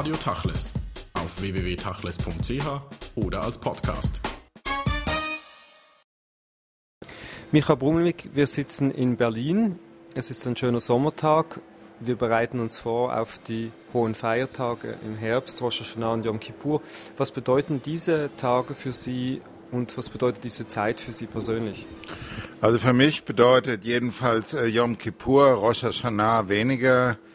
Radio Tachles auf www.tachles.ch oder als Podcast. Michael Brummelwig, wir sitzen in Berlin. Es ist ein schöner Sommertag. Wir bereiten uns vor auf die hohen Feiertage im Herbst, Rosh Hashanah und Yom Kippur. Was bedeuten diese Tage für Sie und was bedeutet diese Zeit für Sie persönlich? Also für mich bedeutet jedenfalls äh, Yom Kippur, Rosh Hashanah weniger äh,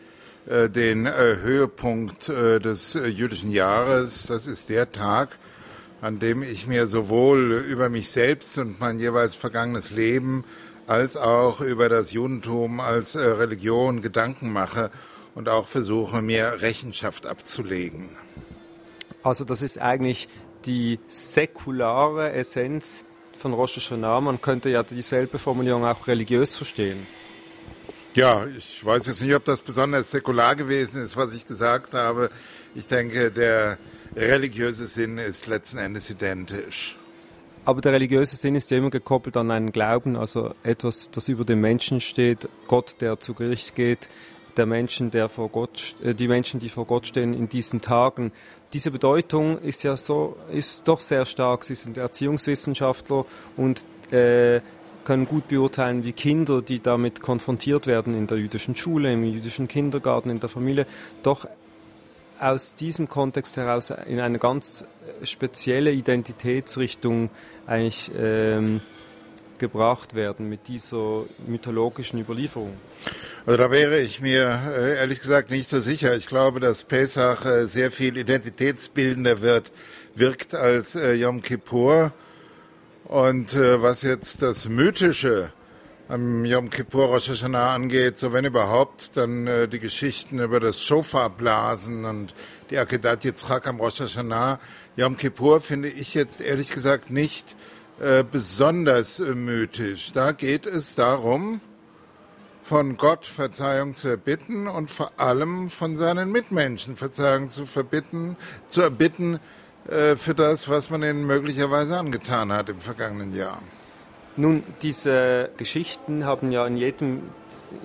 den äh, Höhepunkt äh, des äh, jüdischen Jahres. Das ist der Tag, an dem ich mir sowohl über mich selbst und mein jeweils vergangenes Leben als auch über das Judentum als äh, Religion Gedanken mache und auch versuche, mir Rechenschaft abzulegen. Also das ist eigentlich die säkulare Essenz von Rosh Hashanah. Man könnte ja dieselbe Formulierung auch religiös verstehen. Ja, ich weiß jetzt nicht, ob das besonders säkular gewesen ist, was ich gesagt habe. Ich denke, der religiöse Sinn ist letzten Endes identisch. Aber der religiöse Sinn ist ja immer gekoppelt an einen Glauben, also etwas, das über dem Menschen steht, Gott, der zu Gericht geht, der Menschen, der vor Gott, äh, die Menschen, die vor Gott stehen in diesen Tagen. Diese Bedeutung ist ja so, ist doch sehr stark. Sie sind Erziehungswissenschaftler und äh, können gut beurteilen, wie Kinder, die damit konfrontiert werden in der jüdischen Schule, im jüdischen Kindergarten, in der Familie, doch aus diesem Kontext heraus in eine ganz spezielle Identitätsrichtung eigentlich ähm, gebracht werden mit dieser mythologischen Überlieferung. Also da wäre ich mir äh, ehrlich gesagt nicht so sicher. Ich glaube, dass Pesach äh, sehr viel identitätsbildender wird, wirkt als äh, Yom Kippur. Und was jetzt das Mythische am Yom Kippur Rosh Hashanah angeht, so wenn überhaupt, dann die Geschichten über das Shofarblasen und die Akedat Yitzchak am Rosh Hashanah. Yom Kippur finde ich jetzt ehrlich gesagt nicht besonders mythisch. Da geht es darum, von Gott Verzeihung zu erbitten und vor allem von seinen Mitmenschen Verzeihung zu verbitten, zu erbitten äh, für das, was man ihnen möglicherweise angetan hat im vergangenen Jahr. Nun, diese Geschichten haben ja in jedem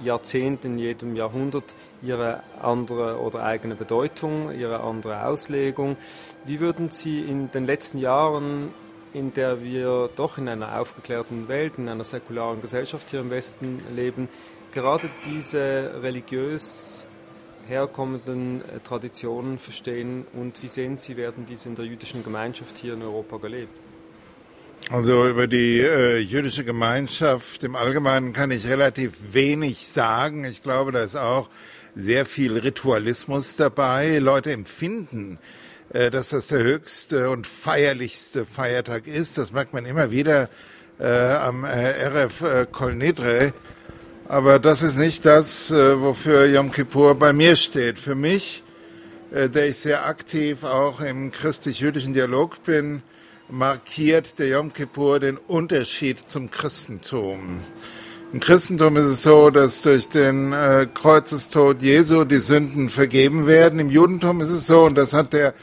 Jahrzehnt, in jedem Jahrhundert ihre andere oder eigene Bedeutung, ihre andere Auslegung. Wie würden Sie in den letzten Jahren in der wir doch in einer aufgeklärten Welt, in einer säkularen Gesellschaft hier im Westen leben, gerade diese religiös herkommenden äh, Traditionen verstehen und wie sehen Sie, werden diese in der jüdischen Gemeinschaft hier in Europa gelebt? Also über die äh, jüdische Gemeinschaft im Allgemeinen kann ich relativ wenig sagen. Ich glaube, da ist auch sehr viel Ritualismus dabei. Leute empfinden, äh, dass das der höchste und feierlichste Feiertag ist. Das merkt man immer wieder äh, am äh, RF äh, Kol Nidre. Aber das ist nicht das, äh, wofür Yom Kippur bei mir steht. Für mich, äh, der ich sehr aktiv auch im christlich-jüdischen Dialog bin, markiert der Yom Kippur den Unterschied zum Christentum. Im Christentum ist es so, dass durch den äh, Kreuzestod Jesu die Sünden vergeben werden. Im Judentum ist es so, und das hat der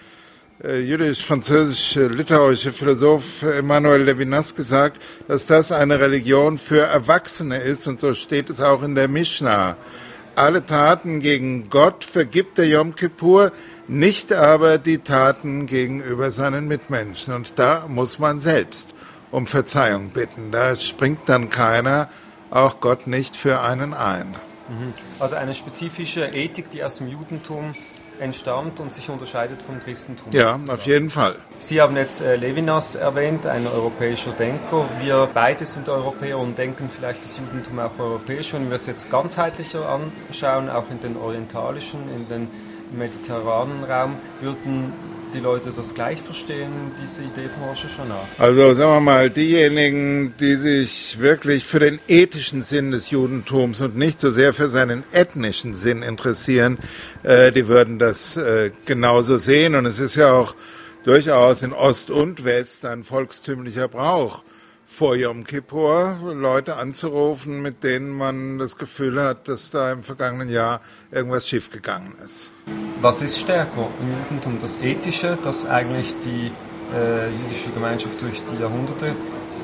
äh, jüdisch-französische, litauische Philosoph Emmanuel Levinas gesagt, dass das eine Religion für Erwachsene ist und so steht es auch in der Mishnah. Alle Taten gegen Gott vergibt der Yom Kippur, nicht aber die Taten gegenüber seinen Mitmenschen. Und da muss man selbst um Verzeihung bitten. Da springt dann keiner, auch Gott nicht für einen ein. Mhm. Also eine spezifische Ethik, die aus dem Judentum entstammt und sich unterscheidet vom Christentum. Ja, sozusagen. auf jeden Fall. Sie haben jetzt äh, Levinas erwähnt, ein europäischer Denker. Wir beide sind Europäer und denken vielleicht das Judentum auch europäisch. Wenn wir es jetzt ganzheitlicher anschauen, auch in den orientalischen, in den mediterranen Raum, würden die Leute das gleich verstehen, diese Idee von Rosh? Also sagen wir mal, diejenigen, die sich wirklich für den ethischen Sinn des Judentums und nicht so sehr für seinen ethnischen Sinn interessieren, äh, die würden das äh, genauso sehen. Und es ist ja auch durchaus in Ost und West ein volkstümlicher Brauch, vor Yom Kippur Leute anzurufen, mit denen man das Gefühl hat, dass da im vergangenen Jahr irgendwas schiefgegangen ist. Was ist stärker im Judentum? Das Ethische, das eigentlich die äh, jüdische Gemeinschaft durch die Jahrhunderte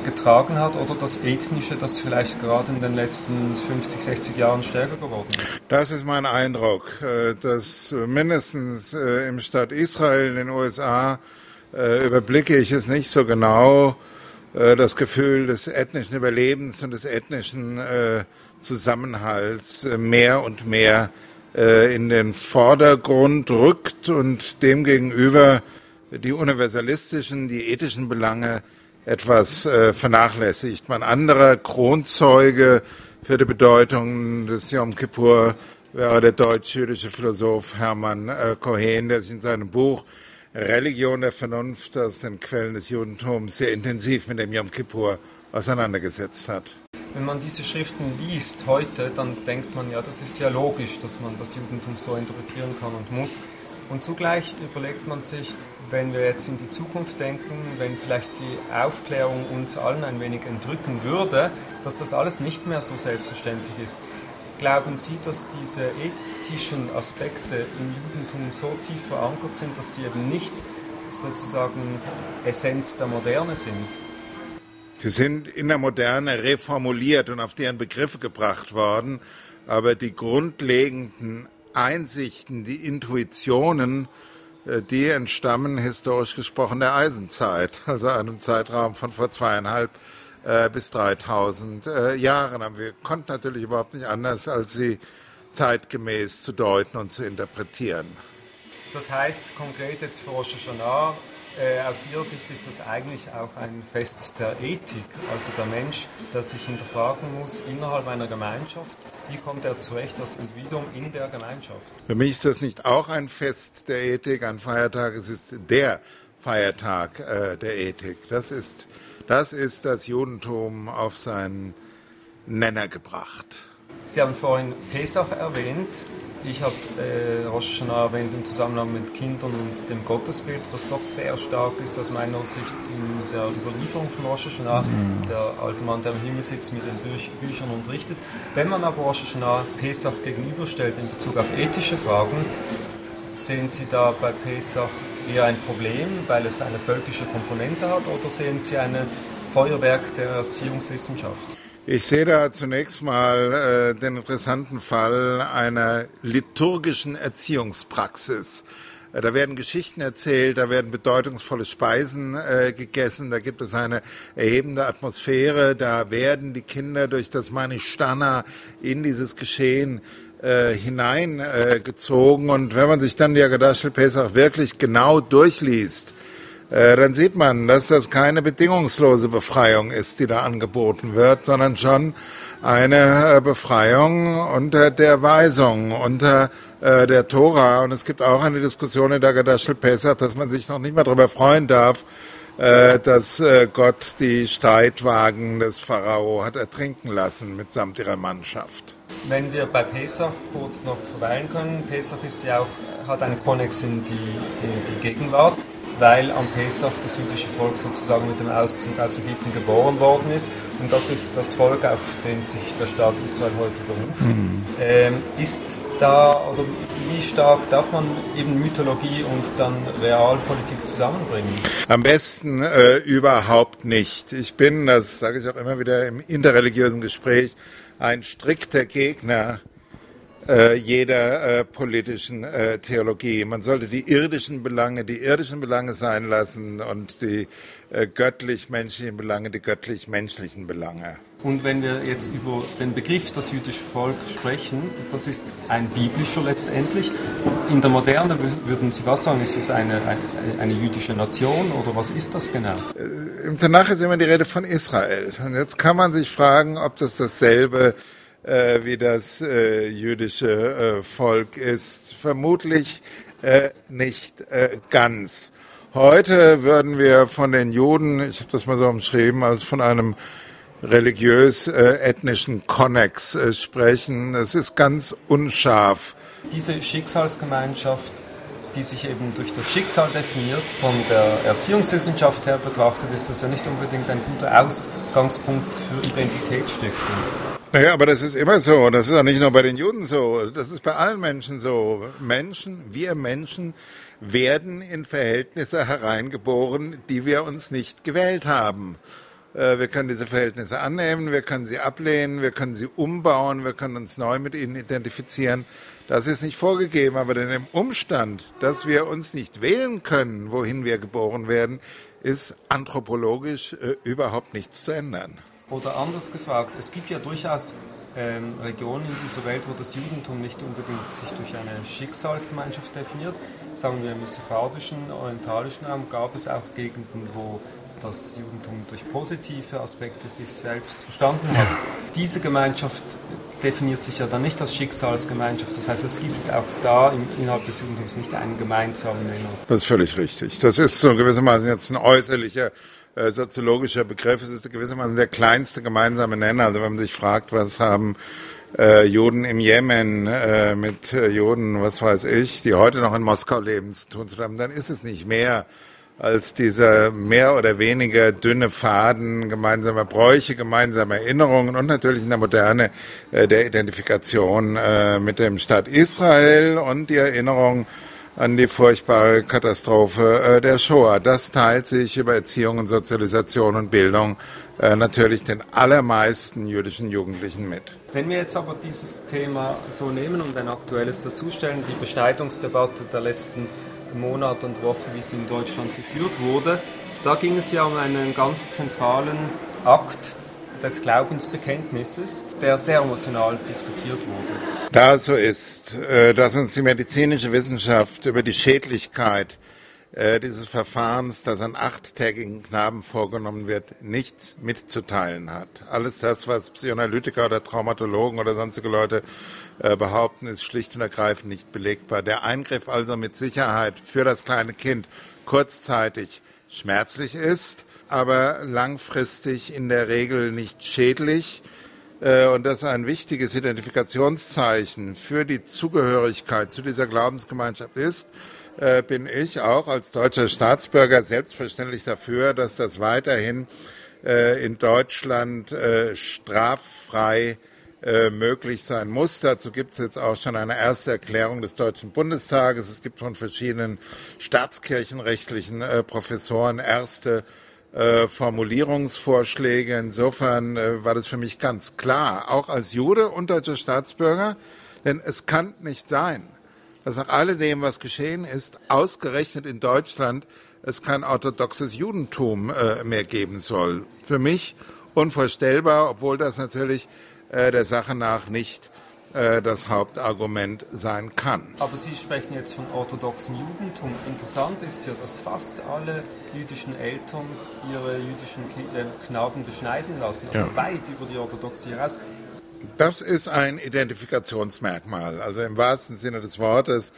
getragen hat oder das Ethnische, das vielleicht gerade in den letzten 50, 60 Jahren stärker geworden ist? Das ist mein Eindruck, äh, dass mindestens äh, im Staat Israel in den USA äh, überblicke ich es nicht so genau, das Gefühl des ethnischen Überlebens und des ethnischen Zusammenhalts mehr und mehr in den Vordergrund rückt und demgegenüber die universalistischen, die ethischen Belange etwas äh, vernachlässigt. Mein anderer Kronzeuge für die Bedeutung des Yom Kippur wäre der deutsch-jüdische Philosoph Hermann äh, Cohen, der sich in seinem Buch Religion der Vernunft aus den Quellen des Judentums sehr intensiv mit dem Yom Kippur auseinandergesetzt hat. Wenn man diese Schriften liest heute, dann denkt man ja, das ist ja logisch, dass man das Judentum so interpretieren kann und muss. Und zugleich überlegt man sich, wenn wir jetzt in die Zukunft denken, wenn vielleicht die Aufklärung uns allen ein wenig entrücken würde, dass das alles nicht mehr so selbstverständlich ist. Glauben Sie, dass diese ethischen Aspekte im Judentum so tief verankert sind, dass sie eben nicht sozusagen Essenz der Moderne sind? Sie sind in der Moderne reformuliert und auf deren Begriffe gebracht worden, aber die grundlegenden Einsichten, die Intuitionen, äh, die entstammen historisch gesprochen der Eisenzeit, also einem Zeitraum von vor zweieinhalb äh, bis 3000 äh, Jahren. Aber wir konnten natürlich überhaupt nicht anders, als sie zeitgemäß zu deuten und zu interpretieren. Das heißt konkret jetzt für Rosh Hashanah, äh, aus Ihrer Sicht ist das eigentlich auch ein Fest der Ethik, also der Mensch, der sich hinterfragen muss innerhalb einer Gemeinschaft, wie kommt er zurecht als Individuum in der Gemeinschaft? Für mich ist das nicht auch ein Fest der Ethik, ein Feiertag, es ist der Feiertag äh, der Ethik. Das ist, das ist das Judentum auf seinen Nenner gebracht. Sie haben vorhin Pesach erwähnt. Ich habe äh, Rosh Hashanah erwähnt im Zusammenhang mit Kindern und dem Gottesbild, das doch sehr stark ist aus meiner Sicht in der Überlieferung von Rosh Hashanah. Mhm. Der alte Mann, der im Himmel sitzt, mit den Büch Büchern unterrichtet. Wenn man aber Rosh Hashanah Pesach gegenüberstellt in Bezug auf ethische Fragen, sehen Sie da bei Pesach eher ein Problem, weil es eine völkische Komponente hat, oder sehen Sie ein Feuerwerk der Erziehungswissenschaft? Ich sehe da zunächst mal äh, den interessanten Fall einer liturgischen Erziehungspraxis. Äh, da werden Geschichten erzählt, da werden bedeutungsvolle Speisen äh, gegessen, da gibt es eine erhebende Atmosphäre, da werden die Kinder durch das Manishtana in dieses Geschehen äh, hineingezogen. und wenn man sich dann die Agadash Pesach wirklich genau durchliest, äh, dann sieht man, dass das keine bedingungslose Befreiung ist, die da angeboten wird, sondern schon eine äh, Befreiung unter der Weisung, unter äh, der Tora. Und es gibt auch eine Diskussion in der Gadashel Pesach, dass man sich noch nicht mal darüber freuen darf, dass Gott die Streitwagen des Pharao hat ertrinken lassen mitsamt ihrer Mannschaft. Wenn wir bei Pesach kurz noch verweilen können, Pesach ist ja auch, hat einen Konnex in die, in die Gegenwart weil am Pesach das jüdische Volk sozusagen mit dem Auszug aus Ägypten geboren worden ist. Und das ist das Volk, auf den sich der Staat Israel heute beruft. Mhm. Ähm, ist da, oder wie stark darf man eben Mythologie und dann Realpolitik zusammenbringen? Am besten äh, überhaupt nicht. Ich bin, das sage ich auch immer wieder im interreligiösen Gespräch, ein strikter Gegner äh, jeder äh, politischen äh, Theologie. Man sollte die irdischen Belange die irdischen Belange sein lassen und die äh, göttlich-menschlichen Belange die göttlich-menschlichen Belange. Und wenn wir jetzt über den Begriff das jüdische Volk sprechen, das ist ein biblischer letztendlich. In der Moderne würden Sie was sagen? Ist es eine, eine, eine jüdische Nation oder was ist das genau? Äh, Im Tanach ist immer die Rede von Israel. Und jetzt kann man sich fragen, ob das dasselbe ist äh, wie das äh, jüdische äh, Volk ist. Vermutlich äh, nicht äh, ganz. Heute würden wir von den Juden, ich habe das mal so umschrieben, als von einem religiös-ethnischen äh, Konnex sprechen. Es ist ganz unscharf. Diese Schicksalsgemeinschaft die sich eben durch das Schicksal definiert. Von der Erziehungswissenschaft her betrachtet ist das ja nicht unbedingt ein guter Ausgangspunkt für Identitätsstiftung. Naja, aber das ist immer so. Das ist auch nicht nur bei den Juden so. Das ist bei allen Menschen so. Menschen, wir Menschen werden in Verhältnisse hereingeboren, die wir uns nicht gewählt haben. Äh, wir können diese Verhältnisse annehmen, wir können sie ablehnen, wir können sie umbauen, wir können uns neu mit ihnen identifizieren. Das ist nicht vorgegeben, aber denn im Umstand, dass wir uns nicht wählen können, wohin wir geboren werden, ist anthropologisch äh, überhaupt nichts zu ändern. Oder anders gefragt, es gibt ja durchaus ähm, Regionen in dieser Welt, wo das Judentum nicht unbedingt sich durch eine Schicksalsgemeinschaft definiert. Sagen wir im sephardischen, orientalischen Raum gab es auch Gegenden, wo das Judentum durch positive Aspekte sich selbst verstanden hat. Diese Gemeinschaft definiert sich ja dann nicht als Schicksalsgemeinschaft. Das heißt, es gibt auch da im, innerhalb des Judentums nicht einen gemeinsamen Nenner. Das ist völlig richtig. Das ist so gewissermaßen jetzt ein äußerlicher äh, soziologischer Begriff. Es ist gewissermaßen der kleinste gemeinsame Nenner. Also wenn man sich fragt, was haben äh, Juden im Jemen äh, mit äh, Juden, was weiß ich, die heute noch in Moskau leben, zu tun zu haben, dann ist es nicht mehr als dieser mehr oder weniger dünne Faden gemeinsamer Bräuche, gemeinsamer Erinnerungen und natürlich in der Moderne äh, der Identifikation äh, mit dem Staat Israel und die Erinnerung an die furchtbare Katastrophe äh, der Shoah. Das teilt sich über Erziehung und Sozialisation und Bildung äh, natürlich den allermeisten jüdischen Jugendlichen mit. Wenn wir jetzt aber dieses Thema so nehmen und ein aktuelles dazustellen, die Beschneidungsdebatte der letzten Monate und Wochen, wie sie in Deutschland geführt wurde, da ging es ja um einen ganz zentralen Akt des Glaubensbekenntnisses, der sehr emotional diskutiert wurde. Da so ist, äh, dass uns die medizinische Wissenschaft über die Schädlichkeit äh, dieses Verfahrens, das an achttägigen Knaben vorgenommen wird, nichts mitzuteilen hat. Alles das, was Psychoanalytiker oder Traumatologen oder sonstige Leute äh, behaupten, ist schlicht und ergreifend nicht belegbar. Der Eingriff also mit Sicherheit für das kleine Kind kurzzeitig schmerzlich ist, aber langfristig in der Regel nicht schädlich äh, und das ein wichtiges Identifikationszeichen für die Zugehörigkeit zu dieser Glaubensgemeinschaft ist, äh, bin ich auch als deutscher Staatsbürger selbstverständlich dafür, dass das weiterhin äh, in Deutschland straffrei möglich sein muss. Dazu gibt es jetzt auch schon eine erste Erklärung des Deutschen Bundestages. Es gibt von verschiedenen staatskirchenrechtlichen Professoren erste äh, Formulierungsvorschläge. Insofern äh, war das für mich ganz klar, auch als Jude und deutscher Staatsbürger, denn es kann nicht sein, dass nach alledem, was geschehen ist, ausgerechnet in Deutschland es kein orthodoxes Judentum äh, mehr geben soll. Für mich unvorstellbar, obwohl das natürlich äh, der Sache nach nicht äh, das Hauptargument sein kann. Aber Sie sprechen jetzt von orthodoxem Judentum. Interessant ist ja, dass fast alle jüdischen Eltern ihre jüdischen äh, Knaben beschneiden lassen, also ja. weit über die Orthodoxie hinaus. Das ist ein Identifikationsmerkmal. Also im wahrsten Sinne des Wortes,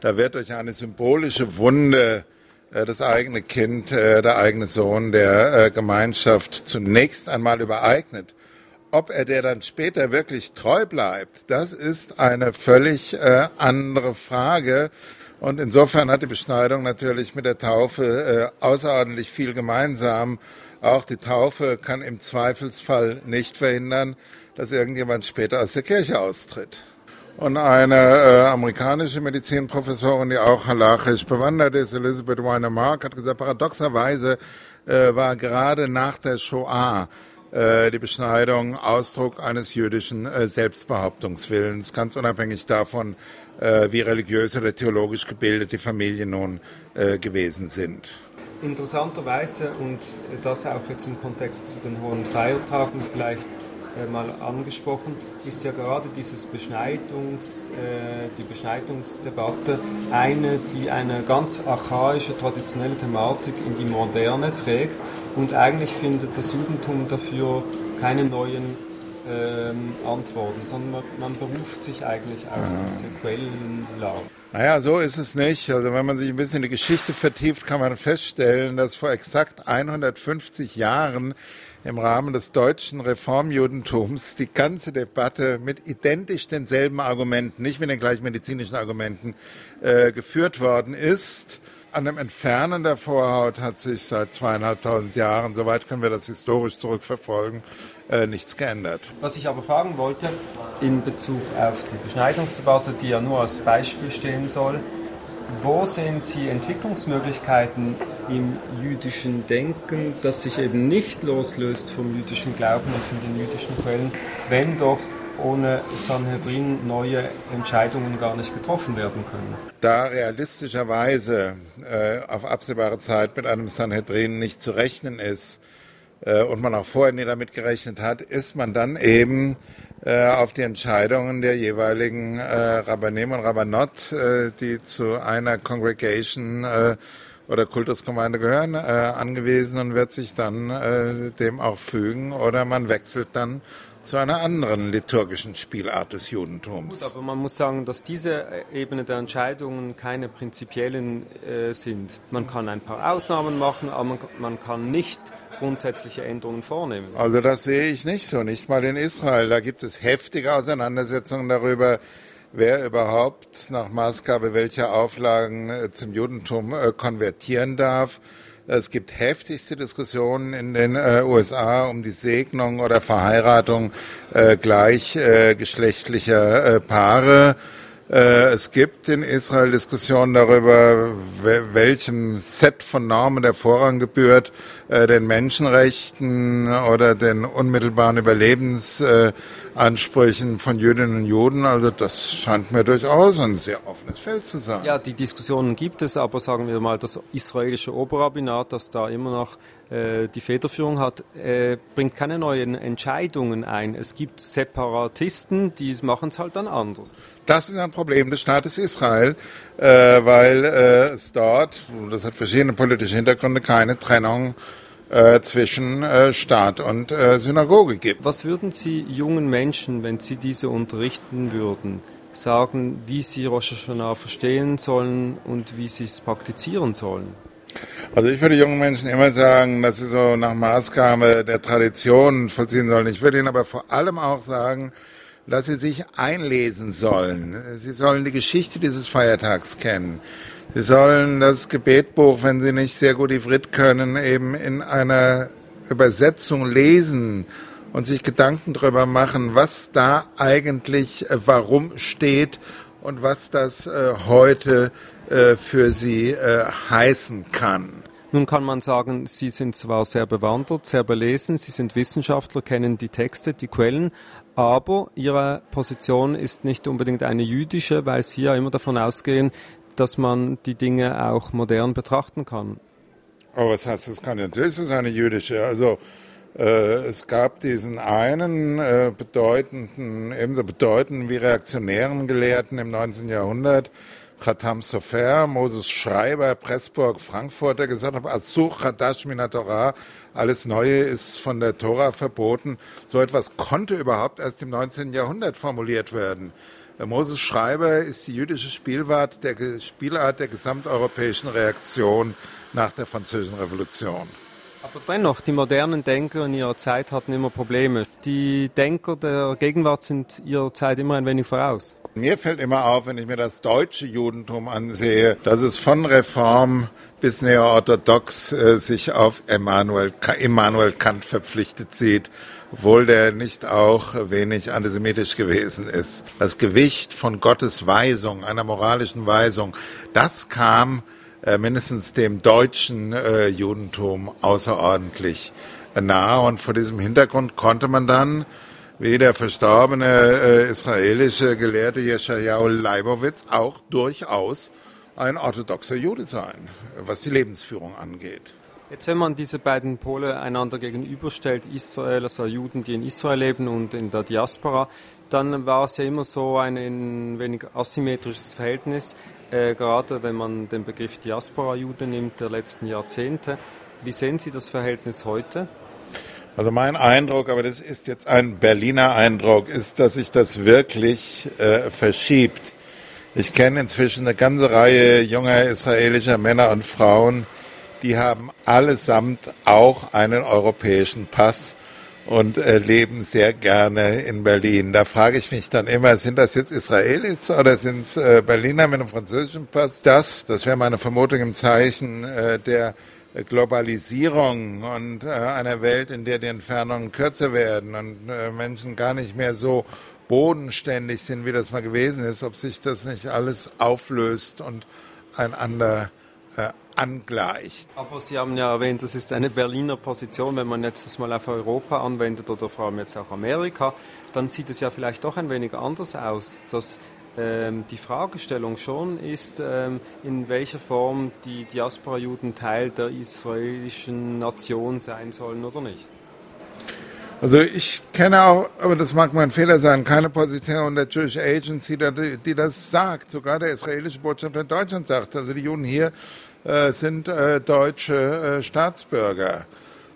da wird durch eine symbolische Wunde äh, das eigene Kind, der eigene Sohn der Gemeinschaft zunächst einmal übereignet ob er der dann später wirklich treu bleibt, das ist eine völlig äh, andere Frage. Und insofern hat die Beschneidung natürlich mit der Taufe äh, außerordentlich viel gemeinsam. Auch die Taufe kann im Zweifelsfall nicht verhindern, dass irgendjemand später aus der Kirche austritt. Und eine äh, amerikanische Medizinprofessorin, die auch halachisch bewandert ist, Elizabeth Weiner Mark, hat gesagt, paradoxerweise äh, war gerade nach der Shoah die Beschneidung Ausdruck eines jüdischen äh, Selbstbehauptungswillens, ganz unabhängig davon, äh, wie religiös oder theologisch gebildet die Familien nun gewesen sind. Interessanterweise, und das auch jetzt im Kontext zu den hohen Feiertagen vielleicht mal angesprochen, ist ja gerade dieses Beschneidungs, äh, die Beschneidungsdebatte eine, die eine ganz archaische, traditionelle Thematik in die Moderne trägt und eigentlich findet das Judentum dafür keine neuen ähm, Antworten, sondern man, man, beruft sich eigentlich auf ja. diese Quellenlage. Naja, so ist es nicht. Also wenn man sich ein bisschen in die Geschichte vertieft, kann man feststellen, dass vor exakt 150 Jahren im Rahmen des deutschen Reformjudentums die ganze Debatte mit identisch denselben Argumenten, nicht mit den gleichen medizinischen Argumenten, äh, geführt worden ist. An dem Entfernen der Vorhaut hat sich seit zweieinhalbtausend Jahren, soweit können wir das historisch zurückverfolgen, äh, nichts geändert. Was ich aber fragen wollte, in Bezug auf die Beschneidungsdebatte, die ja nur als Beispiel stehen soll, wo sehen Sie Entwicklungsmöglichkeiten im jüdischen Denken, das sich eben nicht loslöst vom jüdischen Glauben und von den jüdischen Quellen, wenn doch ohne Sanhedrin neue Entscheidungen gar nicht getroffen werden können. Da realistischerweise äh, auf absehbare Zeit mit einem Sanhedrin nicht zu rechnen ist äh, und man auch vorher nie damit gerechnet hat, ist man dann eben äh, auf die Entscheidungen der jeweiligen äh, Rabbanim und Rabbanot, äh, die zu einer Congregation äh, oder Kultusgemeinde gehören, äh, angewiesen und wird sich dann äh, dem auch fügen oder man wechselt dann zu einer anderen liturgischen Spielart des Judentums. Gut, aber man muss sagen, dass diese Ebene der Entscheidungen keine prinzipiellen äh, sind. Man kann ein paar Ausnahmen machen, aber man, man kann nicht grundsätzliche Änderungen vornehmen. Also das sehe ich nicht so, nicht mal in Israel. Da gibt es heftige Auseinandersetzungen darüber, wer überhaupt nach Maßgabe welcher Auflagen äh, zum Judentum äh, konvertieren darf. Es gibt heftigste Diskussionen in den äh, USA um die Segnung oder Verheiratung äh, gleichgeschlechtlicher äh, Paare. Äh, es gibt in Israel Diskussionen darüber, welchem Set von Normen der Vorrang gebührt, äh, den Menschenrechten oder den unmittelbaren Überlebensansprüchen von Jüdinnen und Juden. Also das scheint mir durchaus ein sehr offenes Feld zu sein. Ja, die Diskussionen gibt es, aber sagen wir mal, das israelische Oberrabbinat, das da immer noch äh, die Federführung hat, bringt keine neuen Entscheidungen ein. Es gibt Separatisten, die machen es halt dann anders. Das ist ein Problem des Staates Israel, äh, weil äh, es dort, das hat verschiedene politische Hintergründe, keine Trennung äh, zwischen äh, Staat und äh, Synagoge gibt. Was würden Sie jungen Menschen, wenn Sie diese unterrichten würden, sagen, wie sie Rosh Hashanah verstehen sollen und wie sie es praktizieren sollen? Also ich würde jungen Menschen immer sagen, dass sie so nach Maßgabe der Tradition vollziehen sollen. Ich würde ihnen aber vor allem auch sagen, dass sie sich einlesen sollen. Sie sollen die Geschichte dieses Feiertags kennen. Sie sollen das Gebetbuch, wenn sie nicht sehr gut Ivrit können, eben in einer Übersetzung lesen und sich Gedanken darüber machen, was da eigentlich äh, warum steht und was das äh, heute äh, für sie äh, heißen kann. Nun kann man sagen, Sie sind zwar sehr bewandert, sehr belesen, Sie sind Wissenschaftler, kennen die Texte, die Quellen, aber Ihre Position ist nicht unbedingt eine jüdische, weil Sie ja immer davon ausgehen, dass man die Dinge auch modern betrachten kann. Aber was heißt das kann? Natürlich ist eine jüdische. Also äh, es gab diesen einen äh, bedeutenden, ebenso bedeutenden wie reaktionären Gelehrten im 19. Jahrhundert, Khatam Sofer, Moses Schreiber, Pressburg, Frankfurt, der gesagt hat, Asur Chadash Torah, alles Neue ist von der Tora verboten. So etwas konnte überhaupt erst im 19. Jahrhundert formuliert werden. Moses Schreiber ist die jüdische Spielart der, Spielart der gesamteuropäischen Reaktion nach der Französischen Revolution. Aber dennoch, die modernen Denker in ihrer Zeit hatten immer Probleme. Die Denker der Gegenwart sind ihrer Zeit immer ein wenig voraus. Mir fällt immer auf, wenn ich mir das deutsche Judentum ansehe, dass es von Reform bis neoorthodox äh, sich auf Immanuel, Immanuel Kant verpflichtet sieht, obwohl der nicht auch wenig antisemitisch gewesen ist. Das Gewicht von Gottes Weisung, einer moralischen Weisung, das kam äh, mindestens dem deutschen äh, Judentum außerordentlich nahe und vor diesem Hintergrund konnte man dann wie der verstorbene äh, israelische Gelehrte Yeshayahu Leibowitz auch durchaus ein orthodoxer Jude sein, was die Lebensführung angeht. Jetzt, wenn man diese beiden Pole einander gegenüberstellt, Israel, also Juden, die in Israel leben und in der Diaspora, dann war es ja immer so ein, ein wenig asymmetrisches Verhältnis, äh, gerade wenn man den Begriff Diaspora-Jude nimmt der letzten Jahrzehnte. Wie sehen Sie das Verhältnis heute? Also mein Eindruck, aber das ist jetzt ein Berliner Eindruck, ist, dass sich das wirklich äh, verschiebt. Ich kenne inzwischen eine ganze Reihe junger israelischer Männer und Frauen, die haben allesamt auch einen europäischen Pass und äh, leben sehr gerne in Berlin. Da frage ich mich dann immer, sind das jetzt Israelis oder sind es äh, Berliner mit einem französischen Pass? Das, das wäre meine Vermutung im Zeichen äh, der Globalisierung und äh, einer Welt, in der die Entfernungen kürzer werden und äh, Menschen gar nicht mehr so bodenständig sind, wie das mal gewesen ist, ob sich das nicht alles auflöst und einander äh, angleicht. Aber Sie haben ja erwähnt, das ist eine Berliner Position. Wenn man jetzt das mal auf Europa anwendet oder vor allem jetzt auch Amerika, dann sieht es ja vielleicht doch ein wenig anders aus, dass ähm, die Fragestellung schon ist, ähm, in welcher Form die Diaspora-Juden Teil der israelischen Nation sein sollen oder nicht. Also ich kenne auch, aber das mag mein Fehler sein, keine Position der Jewish Agency, die das sagt. Sogar der israelische Botschafter in Deutschland sagt, also die Juden hier äh, sind äh, deutsche äh, Staatsbürger.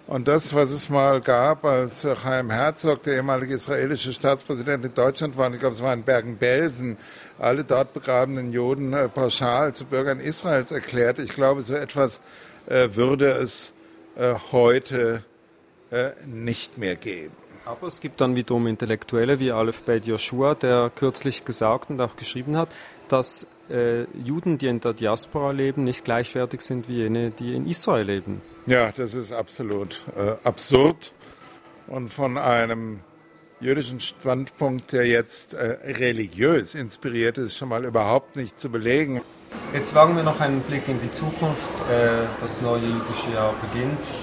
Und das, was es mal gab, als Chaim Herzog, der ehemalige israelische Staatspräsident in Deutschland war, ich glaube, es war in Bergen-Belsen, alle dort begrabenen Juden äh, pauschal zu Bürgern Israels erklärt. Ich glaube, so etwas äh, würde es äh, heute äh, nicht mehr geben. Aber es gibt dann wiederum Intellektuelle wie Aleph Beit Joshua, der kürzlich gesagt und auch geschrieben hat, dass äh, Juden, die in der Diaspora leben, nicht gleichwertig sind wie jene, die in Israel leben. Ja, das ist absolut äh, absurd und von einem jüdischen Standpunkt, der jetzt äh, religiös inspiriert ist, schon mal überhaupt nicht zu belegen. Jetzt wagen wir noch einen Blick in die Zukunft. Äh, das neue jüdische Jahr beginnt.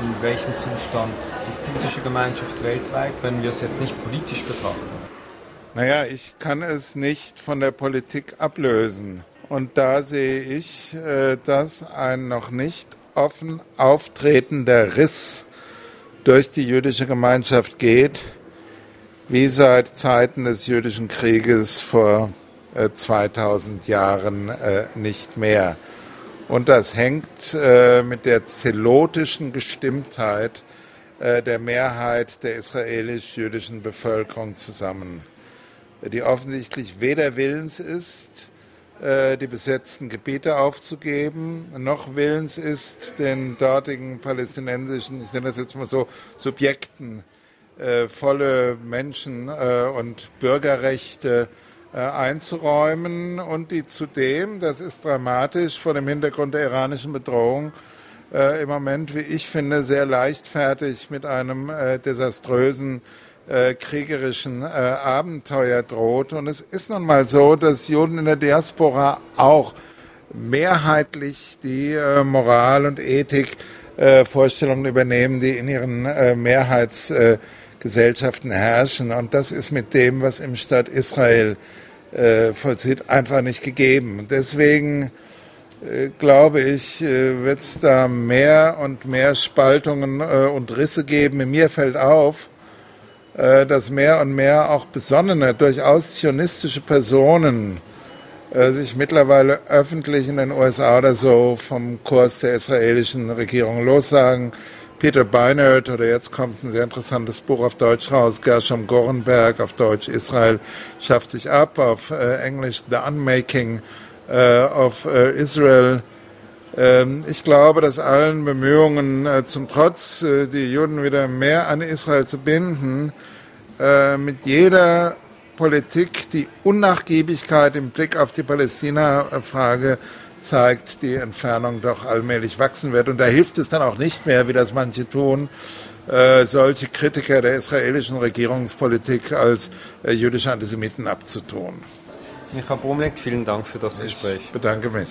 In welchem Zustand ist die jüdische Gemeinschaft weltweit, wenn wir es jetzt nicht politisch betrachten? Naja, ich kann es nicht von der Politik ablösen. Und da sehe ich, äh, dass ein noch nicht offen auftretender Riss durch die jüdische Gemeinschaft geht, wie seit Zeiten des jüdischen Krieges vor 2000 äh, Jahren äh, nicht mehr. Und das hängt mit der zelotischen Gestimmtheit der Mehrheit der israelisch-jüdischen Bevölkerung zusammen die offensichtlich weder willens ist, äh, die besetzten Gebiete aufzugeben, noch willens ist, den dortigen palästinensischen, ich nenne das jetzt mal so, Subjekten äh, volle Menschen- äh, und Bürgerrechte einzuräumen und die zudem, das ist dramatisch vor dem Hintergrund der iranischen Bedrohung, im Moment, wie ich finde, sehr leichtfertig mit einem desaströsen äh, kriegerischen äh, Abenteuer droht. Und es ist nun mal so, dass Juden in der Diaspora auch mehrheitlich die äh, Moral und Ethik äh, übernehmen, die in ihren äh, Mehrheitsgesellschaften herrschen. Und das ist mit dem, was im Staat Israel äh, vollzieht, einfach nicht gegeben. Deswegen glaube ich, wird es da mehr und mehr Spaltungen und Risse geben. Mir fällt auf, äh, dass mehr und mehr auch besonnene, durchaus zionistische Personen äh, sich mittlerweile öffentlich in den USA oder so vom Kurs der israelischen Regierung lossagen. Peter Beinert oder jetzt kommt ein sehr interessantes Buch auf Deutsch raus, Gershom Gorenberg, auf Deutsch Israel schafft sich ab, auf äh, Englisch The Unmaking äh, of äh, Israel. Ähm, ich glaube, dass allen Bemühungen äh, zum Trotz, äh, die Juden wieder mehr an Israel zu binden, äh, mit jeder Politik die Unnachgiebigkeit im Blick auf die Palästina-Frage zeigt, die Entfernung doch allmählich wachsen wird. Und da hilft es dann auch nicht mehr, wie das manche tun, solche Kritiker der israelischen Regierungspolitik als jüdische Antisemiten abzutun. Michael Brumlik, vielen Dank für das ich Gespräch. Ich bedanke mich.